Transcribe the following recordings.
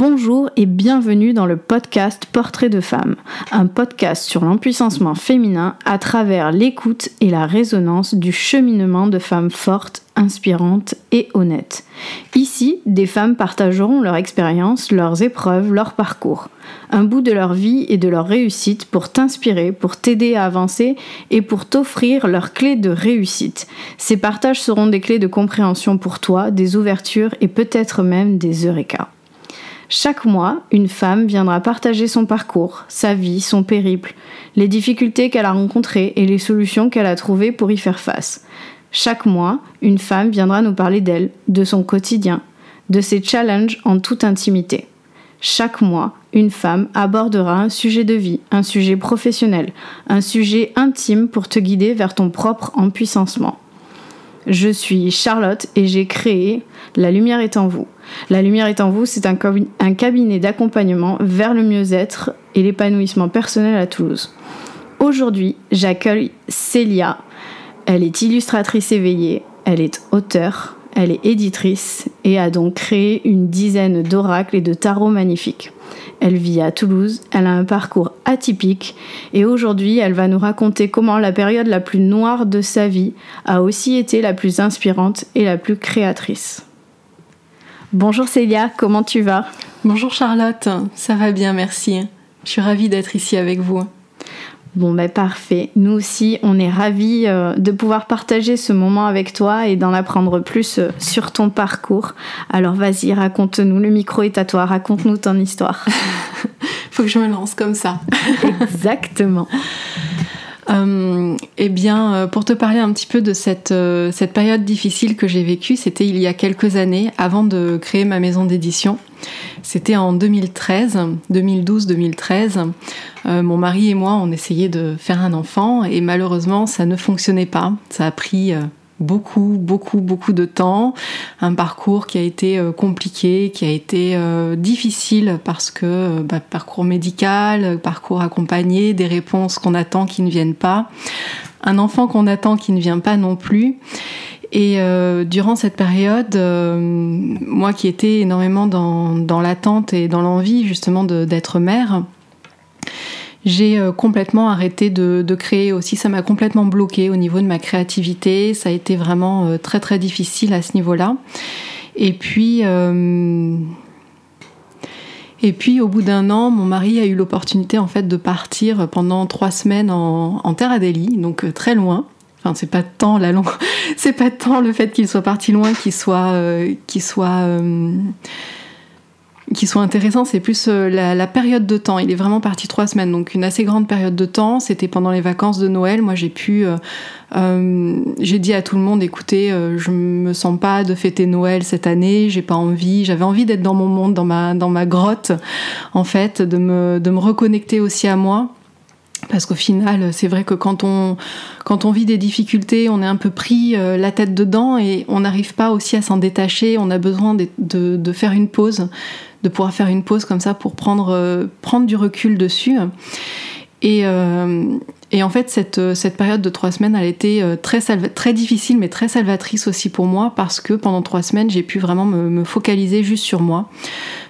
Bonjour et bienvenue dans le podcast Portrait de femme, un podcast sur l'empuissancement féminin à travers l'écoute et la résonance du cheminement de femmes fortes, inspirantes et honnêtes. Ici, des femmes partageront leur expérience, leurs épreuves, leur parcours, un bout de leur vie et de leur réussite pour t'inspirer, pour t'aider à avancer et pour t'offrir leurs clés de réussite. Ces partages seront des clés de compréhension pour toi, des ouvertures et peut-être même des eureka. Chaque mois, une femme viendra partager son parcours, sa vie, son périple, les difficultés qu'elle a rencontrées et les solutions qu'elle a trouvées pour y faire face. Chaque mois, une femme viendra nous parler d'elle, de son quotidien, de ses challenges en toute intimité. Chaque mois, une femme abordera un sujet de vie, un sujet professionnel, un sujet intime pour te guider vers ton propre empuissancement. Je suis Charlotte et j'ai créé La Lumière est en vous. La Lumière est en vous, c'est un, cabinet d'accompagnement vers le mieux-être et l'épanouissement personnel à Toulouse. Aujourd'hui, j'accueille Célia. Elle est illustratrice éveillée, elle est auteure, elle est éditrice et a donc créé une dizaine d'oracles et de tarots magnifiques. Elle vit à Toulouse, elle a un parcours atypique et aujourd'hui elle va nous raconter comment la période la plus noire de sa vie a aussi été la plus inspirante et la plus créatrice. Bonjour Célia, comment tu vas? Bonjour Charlotte, ça va bien, merci. Je suis ravie d'être ici avec vous. Bon ben parfait. Nous aussi, on est ravis euh, de pouvoir partager ce moment avec toi et d'en apprendre plus euh, sur ton parcours. Alors vas-y, raconte-nous, le micro est à toi, raconte-nous ton histoire. Faut que je me lance comme ça. Exactement. Euh, eh bien, euh, pour te parler un petit peu de cette, euh, cette période difficile que j'ai vécue, c'était il y a quelques années, avant de créer ma maison d'édition. C'était en 2013, 2012-2013. mon mari et moi, on essayait de faire un enfant et malheureusement, ça ne fonctionnait pas. Ça a pris beaucoup, beaucoup, beaucoup de temps, un parcours qui a été euh, compliqué, qui a été euh, difficile parce que euh, bah, parcours médical, parcours accompagné, des réponses qu'on attend qui ne viennent pas, un enfant qu'on attend qui ne vient pas non plus. Et durant cette période, moi qui étais énormément dans, dans l'attente et dans l'envie justement d'être mère, j'ai euh, complètement arrêté de, créer aussi, ça m'a complètement bloqué au niveau de ma créativité, ça a été vraiment euh, très très difficile à ce niveau-là. Et puis, euh, et puis au bout d'un an, mon mari a eu l'opportunité en fait de partir pendant trois semaines en, Terre Adélie, donc très loin. Enfin, c'est pas tant la longue, c'est pas tant le fait qu'il soit parti loin, qu'il soit, qu'il soit qui sont intéressants, c'est plus euh, la, période de temps. Il est vraiment parti trois semaines, donc une assez grande période de temps. C'était pendant les vacances de Noël. Moi, j'ai pu, euh, euh, j'ai dit à tout le monde, écoutez, je me sens pas de fêter Noël cette année. J'ai pas envie. J'avais envie d'être dans mon monde, dans ma dans ma grotte, en fait, de me de me reconnecter aussi à moi. Parce qu'au final, c'est vrai que quand on, quand on vit des difficultés, on est un peu pris la tête dedans et on n'arrive pas aussi à s'en détacher. On a besoin de, de, faire une pause, de pouvoir faire une pause comme ça pour prendre, euh, prendre du recul dessus. Et, euh, et, en fait, cette, cette, période de trois semaines, elle a été euh, très, très difficile, mais très salvatrice aussi pour moi, parce que pendant trois semaines, j'ai pu vraiment me, me, focaliser juste sur moi,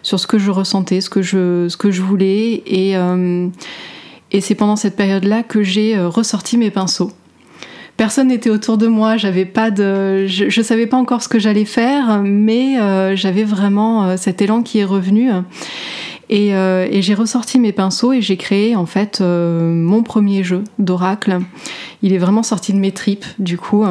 sur ce que je ressentais, ce que je, ce que je voulais. Et, et c'est pendant cette période-là que j'ai ressorti mes pinceaux personne n'était autour de moi, j'avais pas de, je, savais pas encore ce que j'allais faire, mais euh, j'avais vraiment euh, cet élan qui est revenu. Et, euh, et j'ai ressorti mes pinceaux et j'ai créé en fait mon premier jeu d'oracle. Il est vraiment sorti de mes tripes du coup.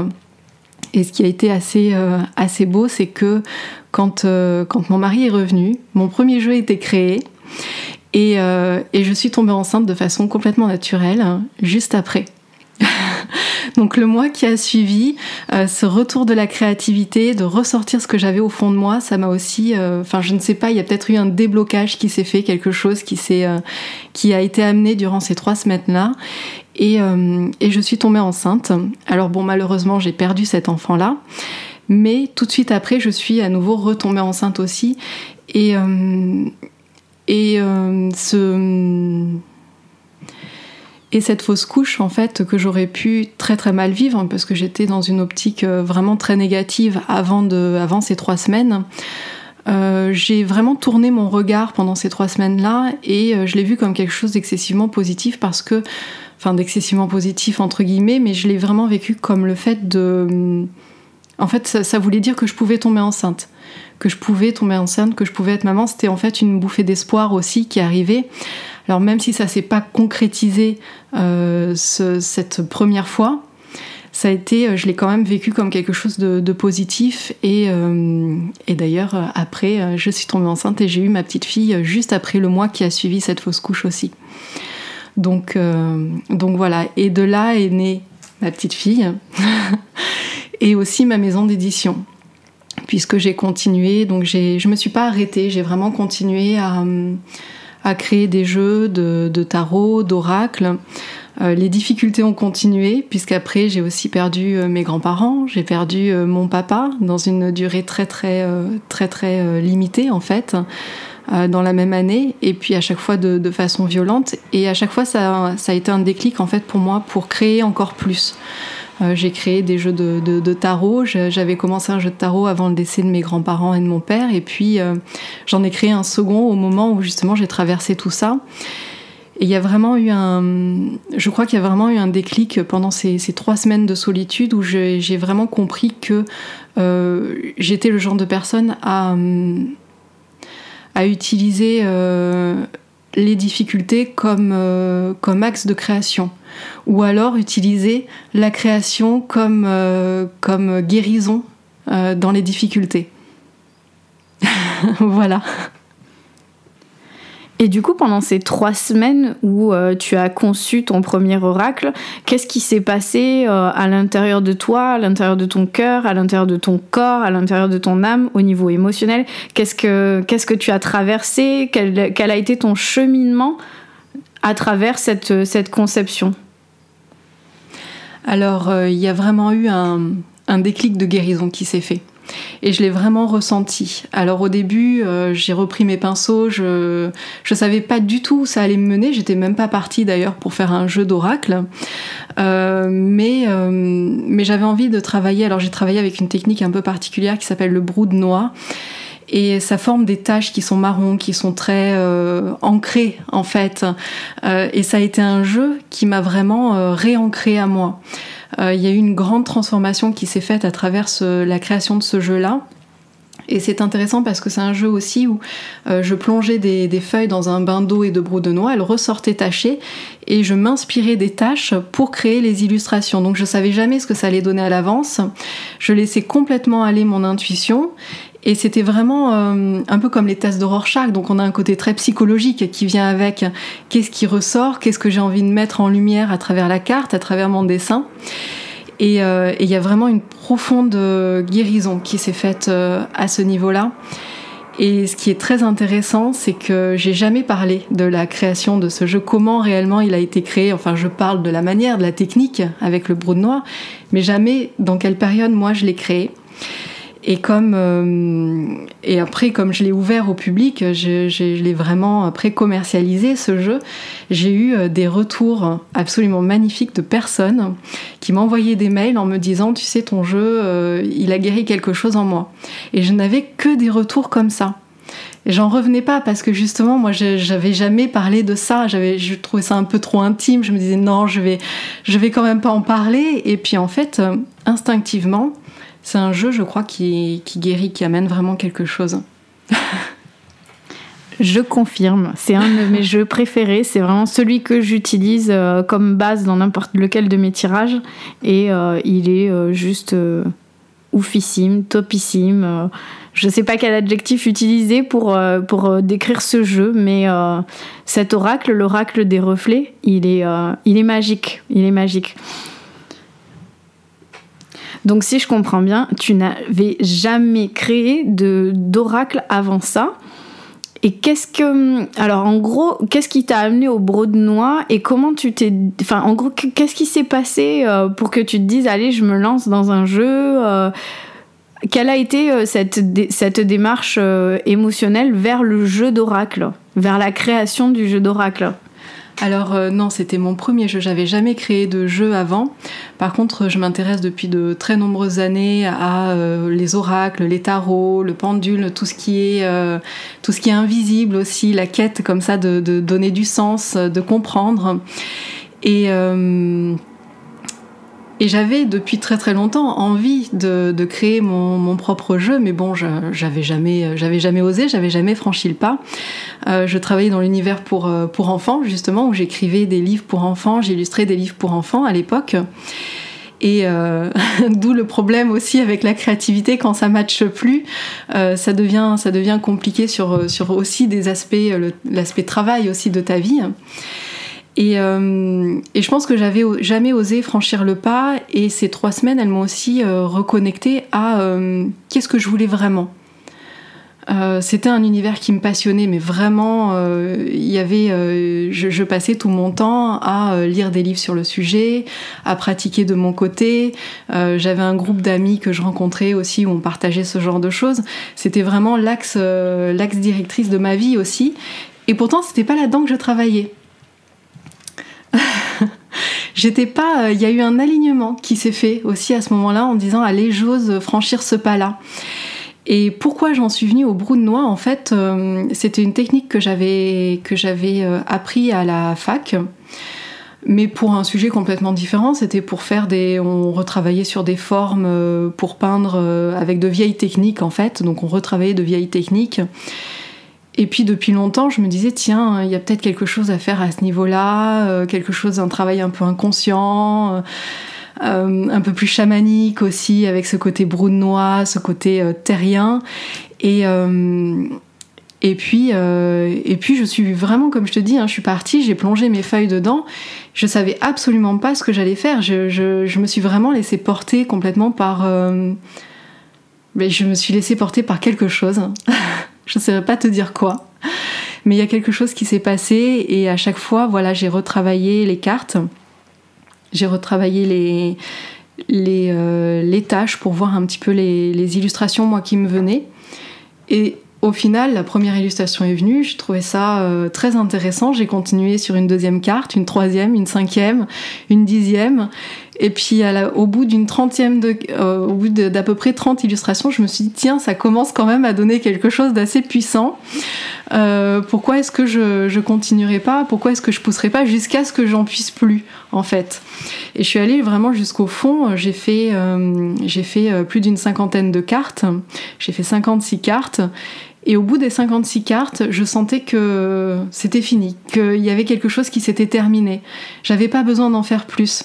Et ce qui a été assez, assez beau, c'est que quand, quand mon mari est revenu, mon premier jeu était créé. Et, et je suis tombée enceinte de façon complètement naturelle, juste après. Donc le mois qui a suivi, euh, ce retour de la créativité, de ressortir ce que j'avais au fond de moi, ça m'a aussi, euh, enfin je ne sais pas, il y a peut-être eu un déblocage qui s'est fait, quelque chose qui s'est, euh, qui a été amené durant ces trois semaines-là. Et, et je suis tombée enceinte. Alors bon, malheureusement, j'ai perdu cet enfant-là. Mais tout de suite après, je suis à nouveau retombée enceinte aussi. Et, et ce et cette fausse couche, en fait, que j'aurais pu très très mal vivre, parce que j'étais dans une optique euh, vraiment très négative avant, de, avant ces trois semaines, j'ai vraiment tourné mon regard pendant ces trois semaines-là et je l'ai vu comme quelque chose d'excessivement positif parce que, enfin d'excessivement positif entre guillemets, mais je l'ai vraiment vécu comme le fait de... En fait, ça, voulait dire que je pouvais tomber enceinte, que je pouvais tomber enceinte, que je pouvais être maman. C'était en fait une bouffée d'espoir aussi qui arrivait. Alors même si ça s'est pas concrétisé cette première fois, ça a été, euh, je l'ai quand même vécu comme quelque chose de, positif. Et, euh, d'ailleurs, euh, après, je suis tombée enceinte et j'ai eu ma petite fille juste après le mois qui a suivi cette fausse couche aussi. Donc voilà. Et de là est née ma petite fille et aussi ma maison d'édition puisque j'ai continué, donc je me suis pas arrêtée, j'ai vraiment continué à, à, créer des jeux de, de tarot, d'oracle. Euh, les difficultés ont continué, puisqu'après j'ai aussi perdu euh, mes grands-parents, j'ai perdu euh, mon papa dans une durée très très très très limitée en fait, dans la même année, et puis à chaque fois de, façon violente. Et à chaque fois ça, ça, a été un déclic en fait pour moi pour créer encore plus. J'ai créé des jeux de, tarot. J'avais commencé un jeu de tarot avant le décès de mes grands-parents et de mon père. Et puis, j'en ai créé un second au moment où justement j'ai traversé tout ça. Et il y a vraiment eu un, je crois qu'il y a vraiment eu un déclic pendant ces, trois semaines de solitude où j'ai vraiment compris que euh, j'étais le genre de personne à, utiliser euh, les difficultés comme, euh, comme axe de création. Ou alors utiliser la création comme, comme guérison dans les difficultés. voilà. Et du coup, pendant ces trois semaines où euh, tu as conçu ton premier oracle, qu'est-ce qui s'est passé euh, à l'intérieur de toi, à l'intérieur de ton cœur, à l'intérieur de ton corps, à l'intérieur de ton âme, au niveau émotionnel? Qu'est-ce que, que tu as traversé? Quel, quel, a été ton cheminement à travers cette, cette conception? Alors, euh, il y a vraiment eu un, déclic de guérison qui s'est fait. Et je l'ai vraiment ressenti. Alors au début, euh, j'ai repris mes pinceaux, je je savais pas du tout où ça allait me mener. J'étais même pas partie d'ailleurs pour faire un jeu d'oracle, euh, mais j'avais envie de travailler. Alors j'ai travaillé avec une technique un peu particulière qui s'appelle le brou de noix et ça forme des taches qui sont marrons, qui sont très ancrées en fait. et ça a été un jeu qui m'a vraiment réancré à moi. Euh, il y a eu une grande transformation qui s'est faite à travers la création de ce jeu-là. Et c'est intéressant parce que c'est un jeu aussi où euh, je plongeais des, feuilles dans un bain d'eau et de brou de noix, elles ressortaient tachées et je m'inspirais des tâches pour créer les illustrations. Donc je savais jamais ce que ça allait donner à l'avance. Je laissais complètement aller mon intuition et c'était vraiment euh, un peu comme les tests de Rorschach, donc on a un côté très psychologique qui vient avec qu'est-ce qui ressort, qu'est-ce que j'ai envie de mettre en lumière à travers la carte, à travers mon dessin. Et euh, il y a vraiment une profonde euh, guérison qui s'est faite à ce niveau-là. Et ce qui est très intéressant, c'est que j'ai jamais parlé de la création de ce jeu, comment réellement il a été créé? Enfin, je parle de la manière, de la technique avec le brou de noir, mais jamais dans quelle période moi je l'ai créé. Et comme euh, et après, comme je l'ai ouvert au public, je, l'ai vraiment après commercialisé ce jeu. J'ai eu euh, des retours absolument magnifiques de personnes qui m'envoyaient des mails en me disant, tu sais, ton jeu, euh, il a guéri quelque chose en moi. Et je n'avais que des retours comme ça. Et j'en revenais pas parce que justement, moi, j'avais jamais parlé de ça. J'avais, je trouvais ça un peu trop intime. Je me disais non, je vais, je vais quand même pas en parler. Et puis en fait, instinctivement c'est un jeu, je crois, qui, guérit, qui amène vraiment quelque chose. Je confirme, c'est un de mes jeux préférés, c'est vraiment celui que j'utilise euh, comme base dans n'importe lequel de mes tirages et euh, il est euh, juste oufissime, topissime. je ne sais pas quel adjectif utiliser pour, pour décrire ce jeu, mais cet oracle, l'oracle des reflets, il est, il est magique, il est magique. Donc si je comprends bien, tu n'avais jamais créé d'oracle avant ça. Et qu'est-ce que, alors en gros, qu'est-ce qui t'a amené au de noix et comment tu t'es, enfin en gros, qu'est-ce qui s'est passé euh, pour que tu te dises, allez, je me lance dans un jeu. Euh, quelle a été euh, cette, cette démarche émotionnelle vers le jeu d'oracle, vers la création du jeu d'oracle? Alors euh, non, c'était mon premier jeu. J'avais jamais créé de jeu avant. Par contre, je m'intéresse depuis de très nombreuses années à euh, les oracles, les tarots, le pendule, tout ce qui est euh, tout ce qui est invisible aussi, la quête comme ça de, de donner du sens, de comprendre. Et et j'avais depuis très très longtemps envie de, créer mon, propre jeu, mais bon, j'avais jamais, j'avais jamais osé, j'avais jamais franchi le pas. Euh, je travaillais dans l'univers pour, euh, pour enfants, justement, où j'écrivais des livres pour enfants, j'illustrais des livres pour enfants à l'époque. Et euh, d'où le problème aussi avec la créativité quand ça matche plus, euh, ça devient ça devient compliqué sur sur aussi des aspects l'aspect travail aussi de ta vie. Euh, et, je pense que j'avais jamais osé franchir le pas. Et ces trois semaines, elles m'ont aussi euh, reconnecté à euh, qu'est-ce que je voulais vraiment. C'était un univers qui me passionnait, mais vraiment, il y avait, je, je, passais tout mon temps à lire des livres sur le sujet, à pratiquer de mon côté. J'avais un groupe d'amis que je rencontrais aussi où on partageait ce genre de choses. C'était vraiment l'axe directrice de ma vie aussi. Et pourtant, c'était pas là-dedans que je travaillais. J'étais pas. Euh, il y a eu un alignement qui s'est fait aussi à ce moment-là en disant allez, j'ose franchir ce pas-là. Et pourquoi j'en suis venue au brou de noix En fait, euh, c'était une technique que j'avais que j'avais euh, appris à la fac, mais pour un sujet complètement différent. C'était pour faire des, on retravaillait sur des formes pour peindre avec de vieilles techniques en fait. Donc on retravaillait de vieilles techniques. Et puis depuis longtemps, je me disais, tiens, il y a peut-être quelque chose à faire à ce niveau-là, euh, quelque chose, un travail un peu inconscient, euh, euh, un peu plus chamanique aussi, avec ce côté brunois, ce côté terrien. Et, et, puis, et puis, je suis vraiment, comme je te dis, hein, je suis partie, j'ai plongé mes feuilles dedans. Je savais absolument pas ce que j'allais faire. Je, je, je, me suis vraiment laissée porter complètement par. mais je me suis laissée porter par quelque chose. Je ne saurais pas te dire quoi. Mais il y a quelque chose qui s'est passé et à chaque fois, voilà, j'ai retravaillé les cartes, j'ai retravaillé les, euh, tâches pour voir un petit peu les, illustrations, moi, qui me venaient. Et au final, la première illustration est venue, j'ai trouvé ça euh, très intéressant. J'ai continué sur une deuxième carte, une troisième, une cinquième, une dixième. Et puis au bout d'une trentième, euh, au bout d'à peu près 30 illustrations, je me suis dit tiens, ça commence quand même à donner quelque chose d'assez puissant. Euh, pourquoi est-ce que je, je continuerai pas? Pourquoi est-ce que je pousserai pas jusqu'à ce que j'en puisse plus en fait? Et je suis allée vraiment jusqu'au fond. J'ai fait, euh, j'ai fait plus d'une cinquantaine de cartes. J'ai fait 56 cartes. Et au bout des 56 cartes, je sentais que c'était fini, qu'il y avait quelque chose qui s'était terminé. J'avais pas besoin d'en faire plus.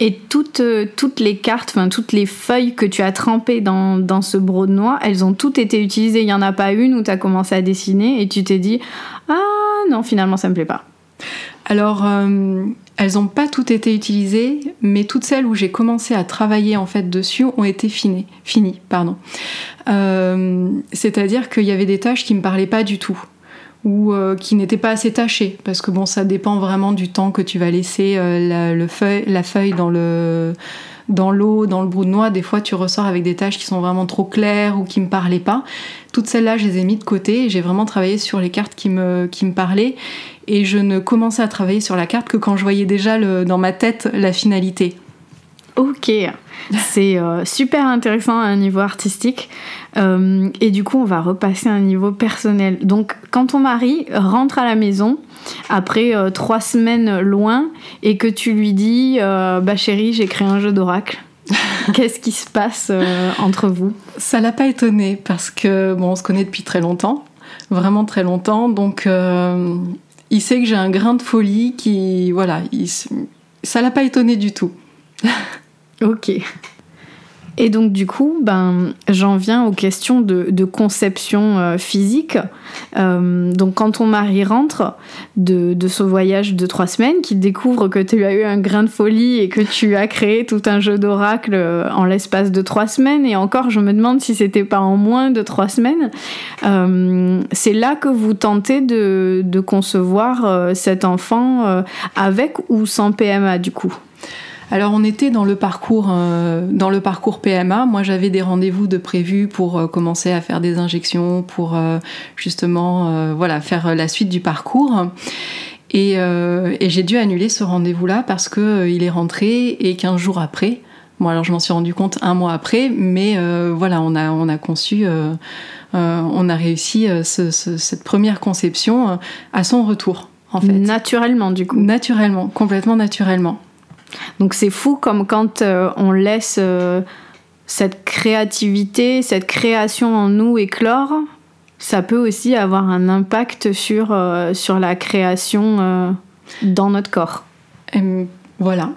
Et toutes, euh, toutes les cartes, toutes les feuilles que tu as trempées dans, ce de noix, elles ont toutes été utilisées. Il n'y en a pas une où tu as commencé à dessiner et tu t'es dit Ah non, finalement ça me plaît pas. Alors, euh, elles n'ont pas toutes été utilisées, mais toutes celles où j'ai commencé à travailler en fait dessus ont été finies. pardon. Euh, c'est-à-dire qu'il y avait des tâches qui me parlaient pas du tout ou euh, qui n'étaient pas assez tachées parce que bon ça dépend vraiment du temps que tu vas laisser euh, la, le feuille, dans le dans l'eau, dans le brou de noix, des fois tu ressors avec des taches qui sont vraiment trop claires ou qui me parlaient pas. Toutes celles-là, je les ai mis de côté et j'ai vraiment travaillé sur les cartes qui me, parlaient et je ne commençais à travailler sur la carte que quand je voyais déjà dans ma tête la finalité. Ok, c'est euh, super intéressant à un niveau artistique. Euh, et du coup, on va repasser à un niveau personnel. Donc, quand ton mari rentre à la maison, après euh, trois semaines loin, et que tu lui dis Bah chérie, j'ai créé un jeu d'oracle. Qu'est-ce qui se passe entre vous? Ça l'a pas étonné parce que bon, on se connaît depuis très longtemps, vraiment très longtemps. Donc, il sait que j'ai un grain de folie qui, voilà, il, ça l'a pas étonné du tout. Ok. Et donc du coup, ben, j'en viens aux questions de, conception euh, physique. Euh, donc quand ton mari rentre de, ce voyage de trois semaines, qu'il découvre que tu as eu un grain de folie et que tu as créé tout un jeu d'oracle euh, en l'espace de trois semaines, et encore je me demande si c'était pas en moins de trois semaines, c'est là que vous tentez de, de concevoir cet enfant avec ou sans PMA du coup? Alors on était dans le parcours euh, dans le parcours PMA. Moi j'avais des rendez-vous de prévus pour euh, commencer à faire des injections, pour euh, justement voilà faire la suite du parcours. Et, et j'ai dû annuler ce rendez-vous-là parce que il est rentré et 15 jours après, bon alors je m'en suis rendu compte un mois après, mais voilà, on a, on a conçu, on a réussi cette première conception à son retour. En fait. Naturellement, du coup. Naturellement, complètement naturellement. Donc c'est fou comme quand on laisse cette créativité, cette création en nous éclore, ça peut aussi avoir un impact sur, euh, sur la création euh, dans notre corps. voilà.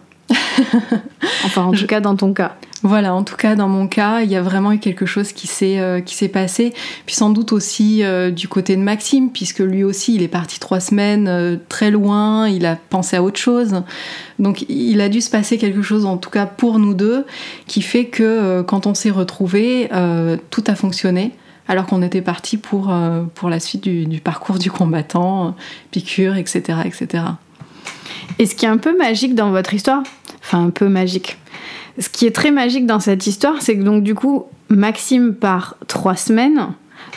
enfin, en tout cas, dans ton cas. Voilà, en tout cas, dans mon cas, il y a vraiment eu quelque chose qui s'est euh, passé. Puis sans doute aussi du côté de Maxime, puisque lui aussi, il est parti trois semaines très loin, il a pensé à autre chose. Donc, il a dû se passer quelque chose, en tout cas pour nous deux, qui fait que quand on s'est retrouvés, tout a fonctionné alors qu'on était parti pour, euh, pour la suite du, parcours du combattant, piqûre, etc., etc. Et ce qui est un peu magique dans votre histoire, enfin un peu magique, ce qui est très magique dans cette histoire, c'est que donc du coup, Maxime part trois semaines,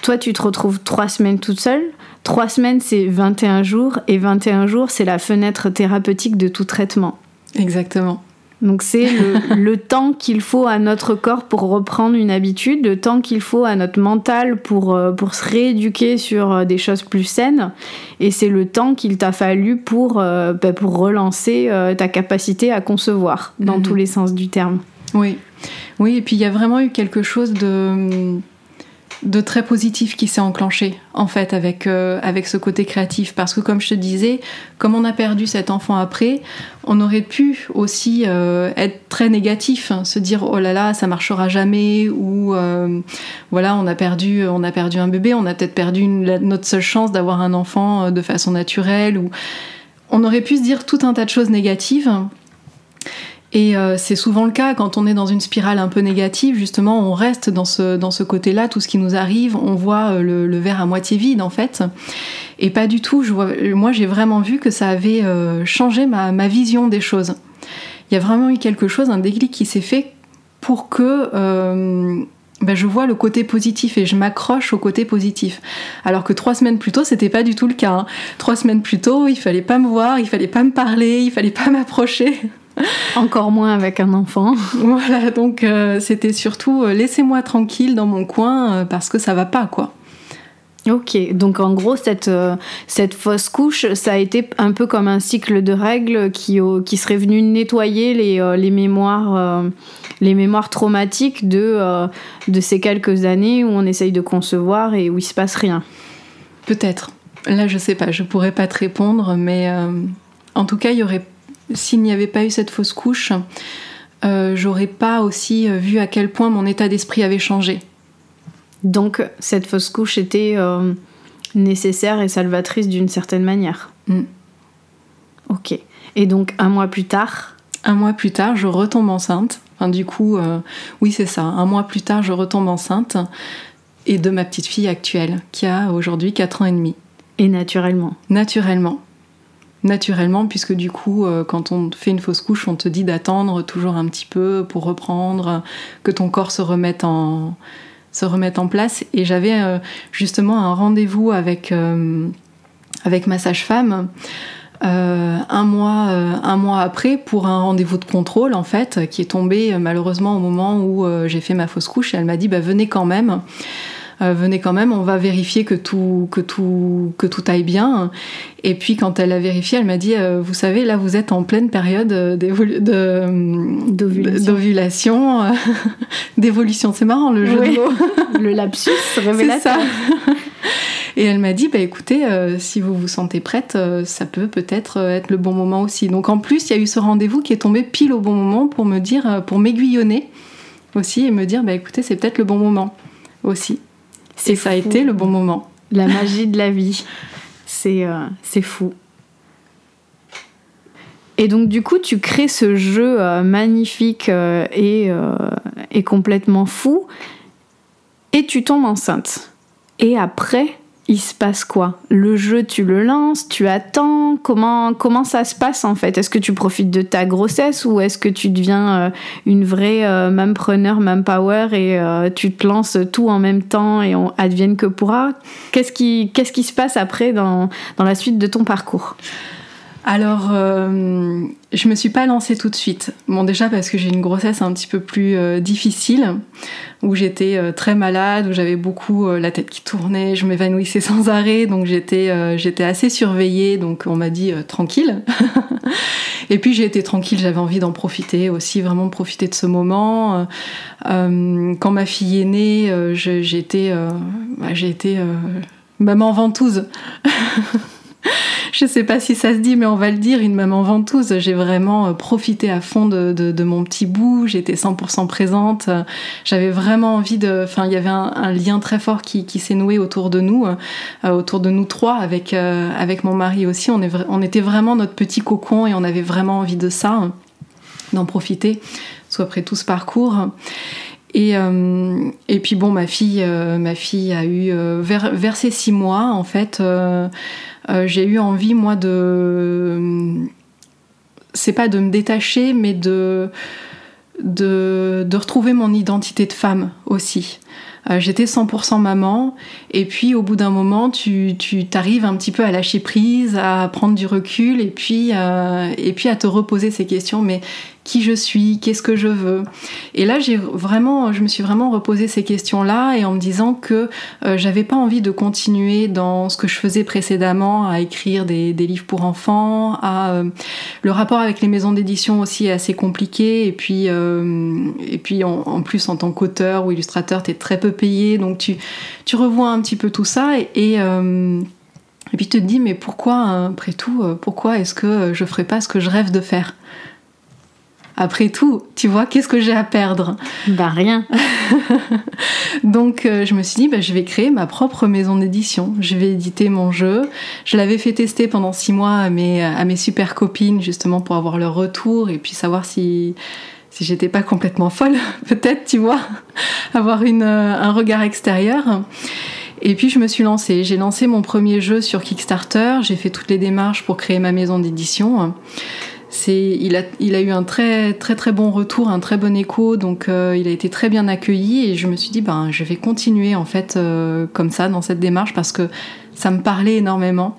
toi tu te retrouves trois semaines toute seule, trois semaines c'est 21 jours, et 21 jours c'est la fenêtre thérapeutique de tout traitement. Exactement. Donc c'est le, temps qu'il faut à notre corps pour reprendre une habitude, le temps qu'il faut à notre mental pour, euh, pour se rééduquer sur euh, des choses plus saines, et c'est le temps qu'il t'a fallu pour, euh, bah, pour relancer ta capacité à concevoir, dans mhm. tous les sens du terme. Oui, oui, et puis il y a vraiment eu quelque chose de de très positif qui s'est enclenché en fait avec, euh, avec ce côté créatif. Parce que comme je te disais comme on a perdu cet enfant après on aurait pu aussi euh, être très négatif hein, se dire oh là là ça marchera jamais ou euh, voilà on a perdu on a perdu un bébé on a peut-être perdu notre seule chance d'avoir un enfant de façon naturelle ou on aurait pu se dire tout un tas de choses négatives et euh, c'est souvent le cas quand on est dans une spirale un peu négative, justement, on reste dans ce, dans ce côté-là, tout ce qui nous arrive, on voit euh, le, verre à moitié vide en fait. Et pas du tout, moi j'ai vraiment vu que ça avait euh, changé ma, ma, vision des choses. Il y a vraiment eu quelque chose, un déclic qui s'est fait pour que ben, je vois le côté positif et je m'accroche au côté positif. Alors que trois semaines plus tôt, c'était pas du tout le cas. Hein. Trois semaines plus tôt, il fallait pas me voir, il fallait pas me parler, il fallait pas m'approcher. Encore moins avec un enfant. Voilà, donc euh, c'était surtout euh, laissez-moi tranquille dans mon coin euh, parce que ça va pas, quoi. Ok, donc en gros, cette, cette fausse couche, ça a été un peu comme un cycle de règles qui, qui serait venu nettoyer les, les, mémoires, les mémoires traumatiques de, de ces quelques années où on essaye de concevoir et où il se passe rien. Peut-être. Là, je sais pas, je pourrais pas te répondre, mais en tout cas, il y aurait s'il n'y avait pas eu cette fausse couche, euh, j'aurais pas aussi euh, vu à quel point mon état d'esprit avait changé. Donc cette fausse couche était euh, nécessaire et salvatrice d'une certaine manière. Mm. Ok. Et donc un mois plus tard? Un mois plus tard, je retombe enceinte. Enfin, du coup, oui, c'est ça. Un mois plus tard, je retombe enceinte et de ma petite fille actuelle, qui a aujourd'hui 4 ans et demi. Et naturellement? Naturellement naturellement, puisque du coup, euh, quand on fait une fausse couche, on te dit d'attendre toujours un petit peu pour reprendre, que ton corps se remette en, se remette en place. Et j'avais euh, justement un rendez-vous avec, euh, avec ma sage-femme. un, mois, un mois après pour un rendez-vous de contrôle en fait qui est tombé malheureusement au moment où j'ai fait ma fausse couche et elle m'a dit bah, venez quand même euh, venez quand même, on va vérifier que tout, que tout, que tout aille bien. Et puis quand elle a vérifié, elle m'a dit, euh, vous savez, là vous êtes en pleine période d'ovulation, d'évolution. C'est marrant le jeu de mots. le lapsus révélateur. Et elle m'a dit, bah écoutez, euh, si vous vous sentez prête, ça peut peut-être être le bon moment aussi. Donc en plus, il y a eu ce rendez-vous qui est tombé pile au bon moment pour me dire, pour m'aiguillonner aussi et me dire, bah écoutez, c'est peut-être le bon moment aussi. Et ça a été le bon moment. La magie de la vie. C'est euh, fou. Et donc du coup, tu crées ce jeu euh, magnifique euh, et, et complètement fou, et tu tombes enceinte. Et après, il se passe quoi? Le jeu, tu le lances, tu attends Comment, comment ça se passe en fait? Est-ce que tu profites de ta grossesse ou est-ce que tu deviens euh, une vraie euh, même preneur, power et euh, tu te lances tout en même temps et on advienne que pourra? Qu'est-ce qui, qu'est-ce qui se passe après dans la suite de ton parcours? Alors, euh, je me suis pas lancée tout de suite. Bon, déjà parce que j'ai une grossesse un petit peu plus euh, difficile, où j'étais euh, très malade, où j'avais beaucoup la tête qui tournait, je m'évanouissais sans arrêt, donc j'étais assez surveillée, donc on m'a dit tranquille. Et puis j'ai été tranquille, j'avais envie d'en profiter aussi, vraiment profiter de ce moment. quand ma fille est née, j'ai bah, été maman ventouse. je sais pas si ça se dit, mais on va le dire, une maman ventouse. J'ai vraiment euh, profité à fond de, mon petit bout. J'étais 100% présente. J'avais vraiment envie de. Enfin, il y avait un, lien très fort qui, s'est noué autour de nous, euh, autour de nous trois, avec, euh, avec mon mari aussi. On, on était vraiment notre petit cocon et on avait vraiment envie de ça, d'en profiter, soit après tout ce parcours. Et, et, puis bon, ma fille, ma fille a eu vers, vers, ses six mois en fait. Euh, j'ai eu envie, moi, de. C'est pas de me détacher, mais de. De, de retrouver mon identité de femme aussi. Euh, j'étais 100% maman, et puis au bout d'un moment, tu, tu t'arrives un petit peu à lâcher prise, à prendre du recul, et puis, euh, et puis à te reposer ces questions. Mais qui je suis, qu'est-ce que je veux. Et là, j'ai vraiment, je me suis vraiment reposé ces questions-là et en me disant que euh, j'avais pas envie de continuer dans ce que je faisais précédemment, à écrire des, livres pour enfants, euh, le rapport avec les maisons d'édition aussi est assez compliqué. Et puis euh, et puis en, plus en tant qu'auteur ou illustrateur, tu es très peu payé, donc tu tu revois un petit peu tout ça et, et puis tu te dis mais pourquoi après tout pourquoi est-ce que je ferais pas ce que je rêve de faire? Après tout, tu vois, qu'est-ce que j'ai à perdre Bah rien. Donc euh, je me suis dit, bah, je vais créer ma propre maison d'édition. Je vais éditer mon jeu. Je l'avais fait tester pendant six mois à mes, à mes super copines, justement pour avoir leur retour et puis savoir si, si j'étais pas complètement folle, peut-être, tu vois, avoir une, euh, un regard extérieur. Et puis je me suis lancée. J'ai lancé mon premier jeu sur Kickstarter. J'ai fait toutes les démarches pour créer ma maison d'édition il a, eu un très très très bon retour, un très bon écho, donc euh, il a été très bien accueilli et je me suis dit ben je vais continuer en fait euh, comme ça dans cette démarche parce que ça me parlait énormément.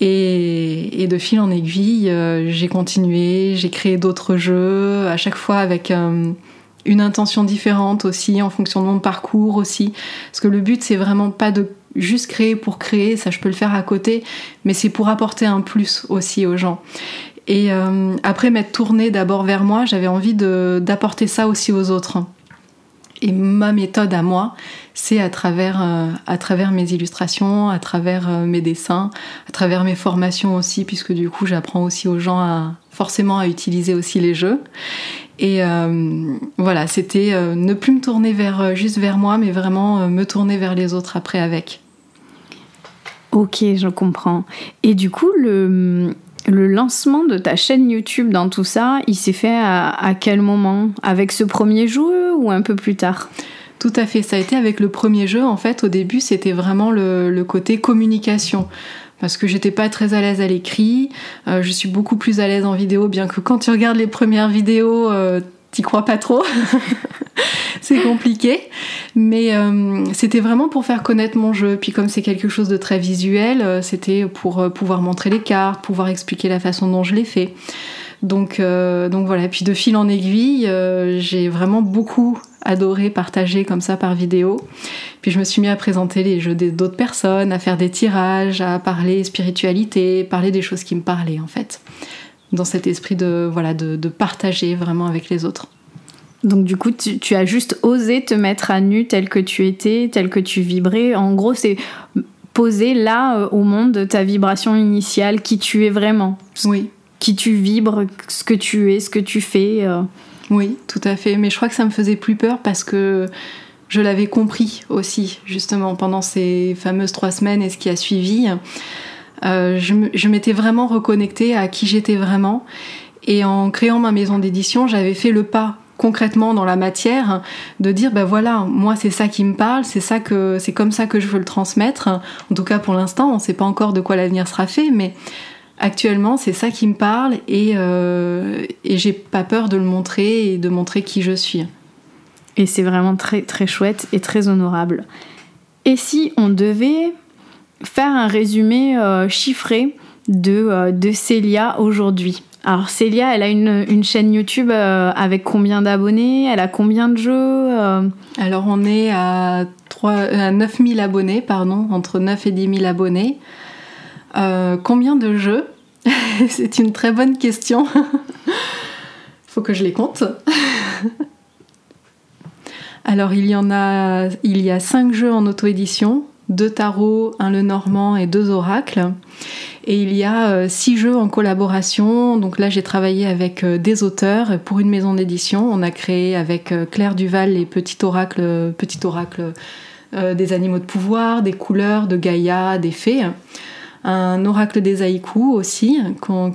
Et, de fil en aiguille, euh, j'ai continué, j'ai créé d'autres jeux, à chaque fois avec une intention différente aussi, en fonction de mon parcours aussi. Parce que le but, c'est vraiment pas de juste créer pour créer, ça je peux le faire à côté, mais c'est pour apporter un plus aussi aux gens. Et euh, après m'être tournée d'abord vers moi, j'avais envie d'apporter ça aussi aux autres. Et ma méthode à moi, c'est à travers, euh, à travers mes illustrations, à travers euh, mes dessins, à travers mes formations aussi, puisque du coup j'apprends aussi aux gens à, forcément à utiliser aussi les jeux. Et voilà, c'était ne plus me tourner vers, juste vers moi, mais vraiment me tourner vers les autres après avec. Ok, je comprends. Et du coup, le, le lancement de ta chaîne YouTube dans tout ça, il s'est fait à, quel moment? Avec ce premier jeu ou un peu plus tard? Tout à fait, ça a été avec le premier jeu. En fait, au début, c'était vraiment le, côté communication parce que j'étais pas très à l'aise à l'écrit. Euh, je suis beaucoup plus à l'aise en vidéo, bien que quand tu regardes les premières vidéos, euh, t'y crois pas trop. c'est compliqué. Mais euh, c'était vraiment pour faire connaître mon jeu. Puis comme c'est quelque chose de très visuel, euh, c'était pour euh, pouvoir montrer les cartes, pouvoir expliquer la façon dont je l'ai fait. Donc, donc voilà, puis de fil en aiguille, j'ai vraiment beaucoup adoré partager comme ça par vidéo. Puis je me suis mis à présenter les jeux d'autres personnes, à faire des tirages, à parler spiritualité, parler des choses qui me parlaient en fait. Dans cet esprit de, voilà, de partager vraiment avec les autres. Donc du coup, tu, as juste osé te mettre à nu tel que tu étais, tel que tu vibrais. En gros, c'est poser là euh, au monde ta vibration initiale, qui tu es vraiment. Oui. Qui tu vibres, ce que tu es, ce que tu fais. Euh. Oui, tout à fait. Mais je crois que ça me faisait plus peur parce que je l'avais compris aussi, justement, pendant ces fameuses trois semaines et ce qui a suivi. Euh, je m'étais vraiment reconnectée à qui j'étais vraiment. Et en créant ma maison d'édition, j'avais fait le pas concrètement dans la matière, de dire ben voilà, moi c'est ça qui me parle, c'est ça que c'est comme ça que je veux le transmettre. En tout cas pour l'instant, on ne sait pas encore de quoi l'avenir sera fait, mais actuellement c'est ça qui me parle et, euh, et j'ai pas peur de le montrer et de montrer qui je suis. Et c'est vraiment très très chouette et très honorable. Et si on devait faire un résumé euh, chiffré de, de Célia aujourd'hui. Alors Célia, elle a une, chaîne YouTube avec combien d'abonnés? Elle a combien de jeux Alors on est à, 3, à 9000 abonnés, pardon, entre 9 et 10 000 abonnés. combien de jeux? C'est une très bonne question. Faut que je les compte. Alors il y en a, il y a cinq jeux en auto-édition, deux tarots, un le normand et deux oracles. Et il y a euh, six jeux en collaboration. Donc là, j'ai travaillé avec euh, des auteurs pour une maison d'édition. On a créé avec euh, Claire Duval les petits oracles, petits oracles des animaux de pouvoir, des couleurs, de Gaïa, des fées. Un oracle des haïkus aussi,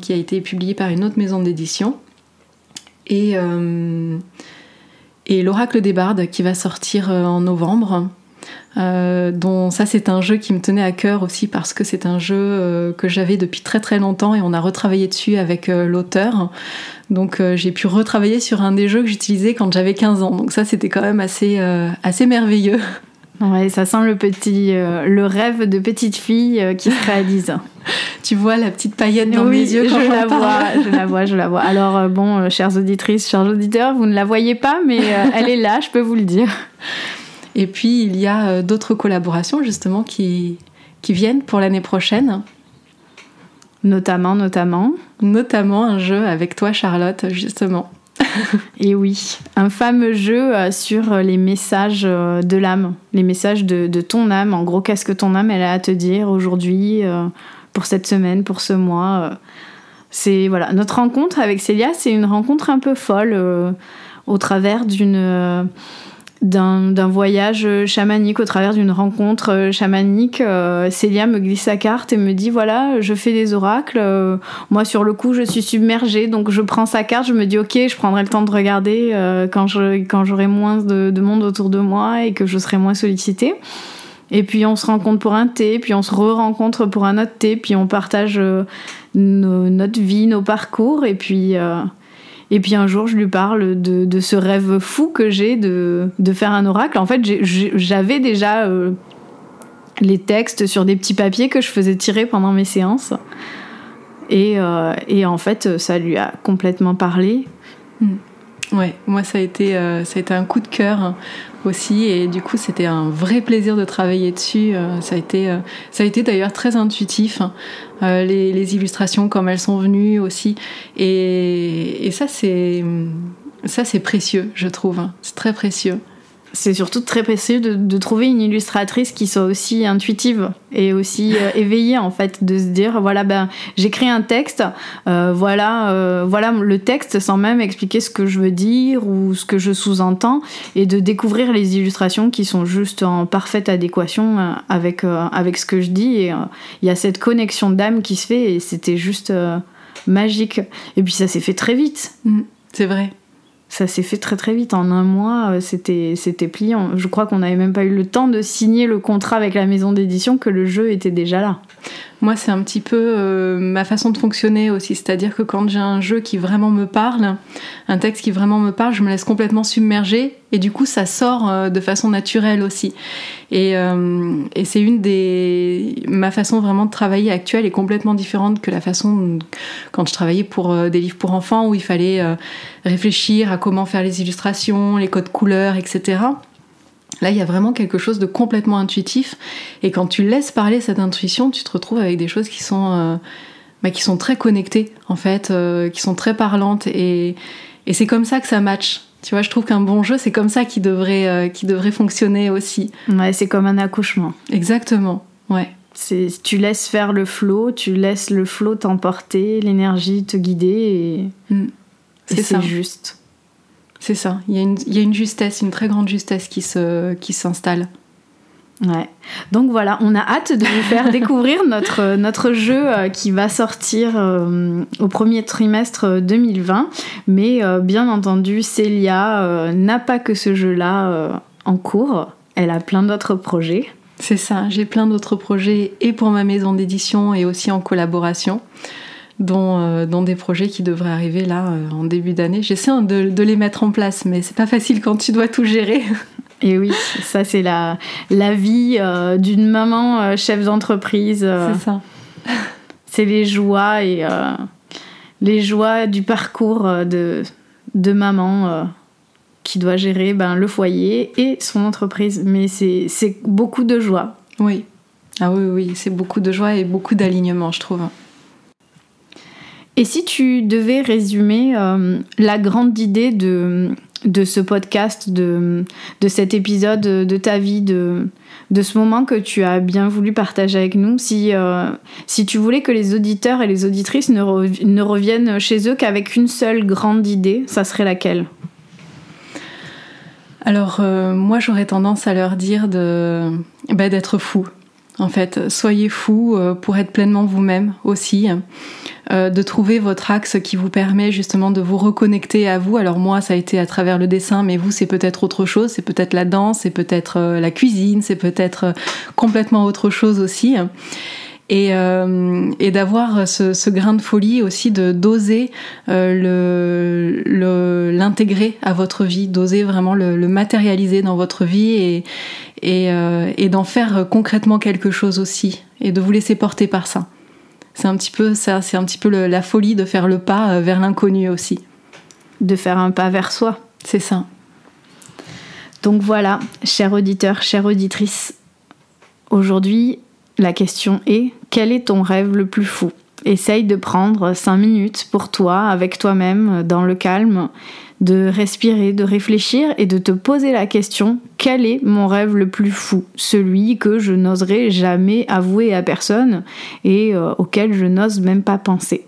qui a été publié par une autre maison d'édition. Et et l'Oracle des Bardes qui va sortir en novembre. Euh, dont ça c'est un jeu qui me tenait à cœur aussi parce que c'est un jeu euh, que j'avais depuis très très longtemps et on a retravaillé dessus avec l'auteur. Donc j'ai pu retravailler sur un des jeux que j'utilisais quand j'avais 15 ans. Donc ça c'était quand même assez, assez merveilleux. Ouais, ça sent le petit, le rêve de petite fille qui se réalise. tu vois la petite paillette dans mes yeux quand je la vois, je la vois, je la vois. Alors euh, bon, euh, chères auditrices, chers auditeurs, vous ne la voyez pas, mais euh, elle est là, je peux vous le dire. Et puis il y a d'autres collaborations justement qui, qui viennent pour l'année prochaine. Notamment, notamment. Notamment un jeu avec toi, Charlotte, justement. Et oui, un fameux jeu sur les messages de l'âme, les messages de, de, ton âme. En gros, qu'est-ce que ton âme elle a à te dire aujourd'hui pour cette semaine, pour ce mois. Euh, c'est voilà, notre rencontre avec Célia, c'est une rencontre un peu folle euh, au travers d'une euh, d'un voyage chamanique, au travers d'une rencontre chamanique. Célia me glisse sa carte et me dit voilà, je fais des oracles. moi, sur le coup, je suis submergée, donc je prends sa carte, je me dis ok, je prendrai le temps de regarder quand quand j'aurai moins de, de, monde autour de moi et que je serai moins sollicitée. Et puis on se rencontre pour un thé, puis on se re-rencontre pour un autre thé, puis on partage euh, notre vie, nos parcours. Et puis, euh, et puis un jour, je lui parle de, ce rêve fou que j'ai de, faire un oracle. En fait, j'avais déjà euh, les textes sur des petits papiers que je faisais tirer pendant mes séances. Et, et en fait, ça lui a complètement parlé. Hmm. Ouais, moi ça a été ça a été un coup de cœur aussi et du coup c'était un vrai plaisir de travailler dessus euh, ça a été euh, ça a été d'ailleurs très intuitif hein. euh, les, les, illustrations comme elles sont venues aussi et, et ça c'est ça c'est précieux je trouve hein. c'est très précieux c'est surtout très précieux de, trouver une illustratrice qui soit aussi intuitive et aussi euh, éveillée en fait, de se dire voilà ben j'écris un texte, euh, voilà euh, voilà le texte sans même expliquer ce que je veux dire ou ce que je sous-entends et de découvrir les illustrations qui sont juste en parfaite adéquation avec avec ce que je dis et il y a cette connexion d'âme qui se fait et c'était juste magique et puis ça s'est fait très vite. Mm, c'est vrai ça s'est fait très très vite. En un mois, euh, c'était, c'était pliant. Je crois qu'on n'avait même pas eu le temps de signer le contrat avec la maison d'édition que le jeu était déjà là. Moi, c'est un petit peu euh, ma façon de fonctionner aussi. C'est-à-dire que quand j'ai un jeu qui vraiment me parle, un texte qui vraiment me parle, je me laisse complètement submerger et du coup, ça sort euh, de façon naturelle aussi. Euh, et c'est une des. Ma façon vraiment de travailler actuelle est complètement différente que la façon quand je travaillais pour des livres pour enfants où il fallait réfléchir à comment faire les illustrations, les codes couleurs, etc. Là, il y a vraiment quelque chose de complètement intuitif. Et quand tu laisses parler cette intuition, tu te retrouves avec des choses qui sont, euh, bah, qui sont très connectées, en fait, euh, qui sont très parlantes. Et, et c'est comme ça que ça match. Tu vois, je trouve qu'un bon jeu, c'est comme ça qu'il devrait, euh, qui devrait fonctionner aussi. Ouais, c'est comme un accouchement. Exactement, ouais. C'est, tu laisses faire le flot, tu laisses le flot t'emporter, l'énergie te guider et, mm. c'est, c'est juste. C'est ça. Il y, a une, il y, a une, justesse, une très grande justesse qui, se, qui s'installe. Ouais. Donc voilà, on a hâte de vous faire découvrir notre, notre jeu euh, qui va sortir euh, au premier trimestre 2020. Mais euh, bien entendu, Célia n'a pas que ce jeu-là en cours. Elle a plein d'autres projets. C'est ça, j'ai plein d'autres projets et pour ma maison d'édition et aussi en collaboration. Euh, dont, des projets qui devraient arriver là euh, en début d'année. J'essaie de, les mettre en place, mais c'est pas facile quand tu dois tout gérer. Et oui, ça c'est la, la vie euh, d'une maman chef d'entreprise. c'est ça. c'est les joies et les joies du parcours de, de maman qui doit gérer ben, le foyer et son entreprise. Mais c'est beaucoup de joie. Oui. Ah oui, oui, c'est beaucoup de joie et beaucoup d'alignement, je trouve. Et si tu devais résumer euh, la grande idée de, de ce podcast, de, de cet épisode de ta vie, de, de ce moment que tu as bien voulu partager avec nous, si, euh, si tu voulais que les auditeurs et les auditrices ne, ne reviennent chez eux qu'avec une seule grande idée, ça serait laquelle? Alors euh, moi j'aurais tendance à leur dire de bah, d'être fou. En fait, soyez fou euh, pour être pleinement vous-même aussi, euh, de trouver votre axe qui vous permet justement de vous reconnecter à vous. Alors moi ça a été à travers le dessin, mais vous c'est peut-être autre chose, c'est peut-être la danse, c'est peut-être la cuisine, c'est peut-être complètement autre chose aussi et, euh, et d'avoir ce, ce, grain de folie aussi de d'oser euh, le l'intégrer à votre vie, d'oser vraiment le, le, matérialiser dans votre vie et, et, euh, et d'en faire concrètement quelque chose aussi et de vous laisser porter par ça. C'est un petit peu ça, c'est un petit peu la folie de faire le pas vers l'inconnu aussi. De faire un pas vers soi. C'est ça. Donc voilà, chers auditeurs, chères auditrices, aujourd'hui, la question est, quel est ton rêve le plus fou? Essaye de prendre 5 minutes pour toi, avec toi-même, dans le calme, de respirer, de réfléchir et de te poser la question, quel est mon rêve le plus fou? Celui que je n'oserais jamais avouer à personne et euh, auquel je n'ose même pas penser.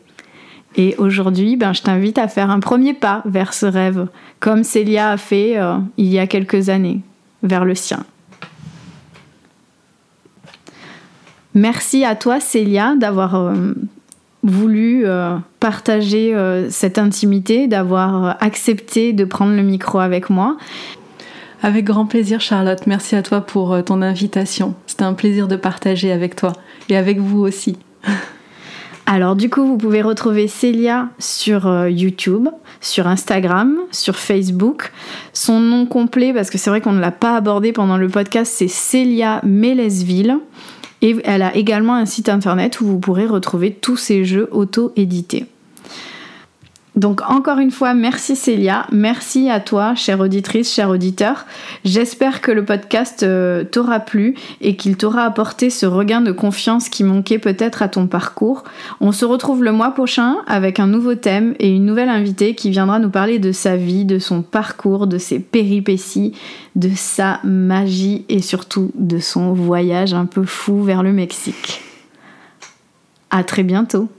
Et aujourd'hui, ben, je t'invite à faire un premier pas vers ce rêve, comme Célia a fait euh, il y a quelques années, vers le sien. Merci à toi, Célia, d'avoir euh, voulu euh, partager euh, cette intimité, d'avoir accepté de prendre le micro avec moi. Avec grand plaisir, Charlotte. Merci à toi pour ton invitation. C'était un plaisir de partager avec toi et avec vous aussi. Alors du coup, vous pouvez retrouver Célia sur YouTube, sur Instagram, sur Facebook. Son nom complet, parce que c'est vrai qu'on ne l'a pas abordé pendant le podcast, c'est Célia Mélesville. Et elle a également un site internet où vous pourrez retrouver tous ces jeux auto-édités. Donc encore une fois, merci Célia, merci à toi, chère auditrice, cher auditeur. J'espère que le podcast euh, t'aura plu et qu'il t'aura apporté ce regain de confiance qui manquait peut-être à ton parcours. On se retrouve le mois prochain avec un nouveau thème et une nouvelle invitée qui viendra nous parler de sa vie, de son parcours, de ses péripéties, de sa magie et surtout de son voyage un peu fou vers le Mexique. À très bientôt.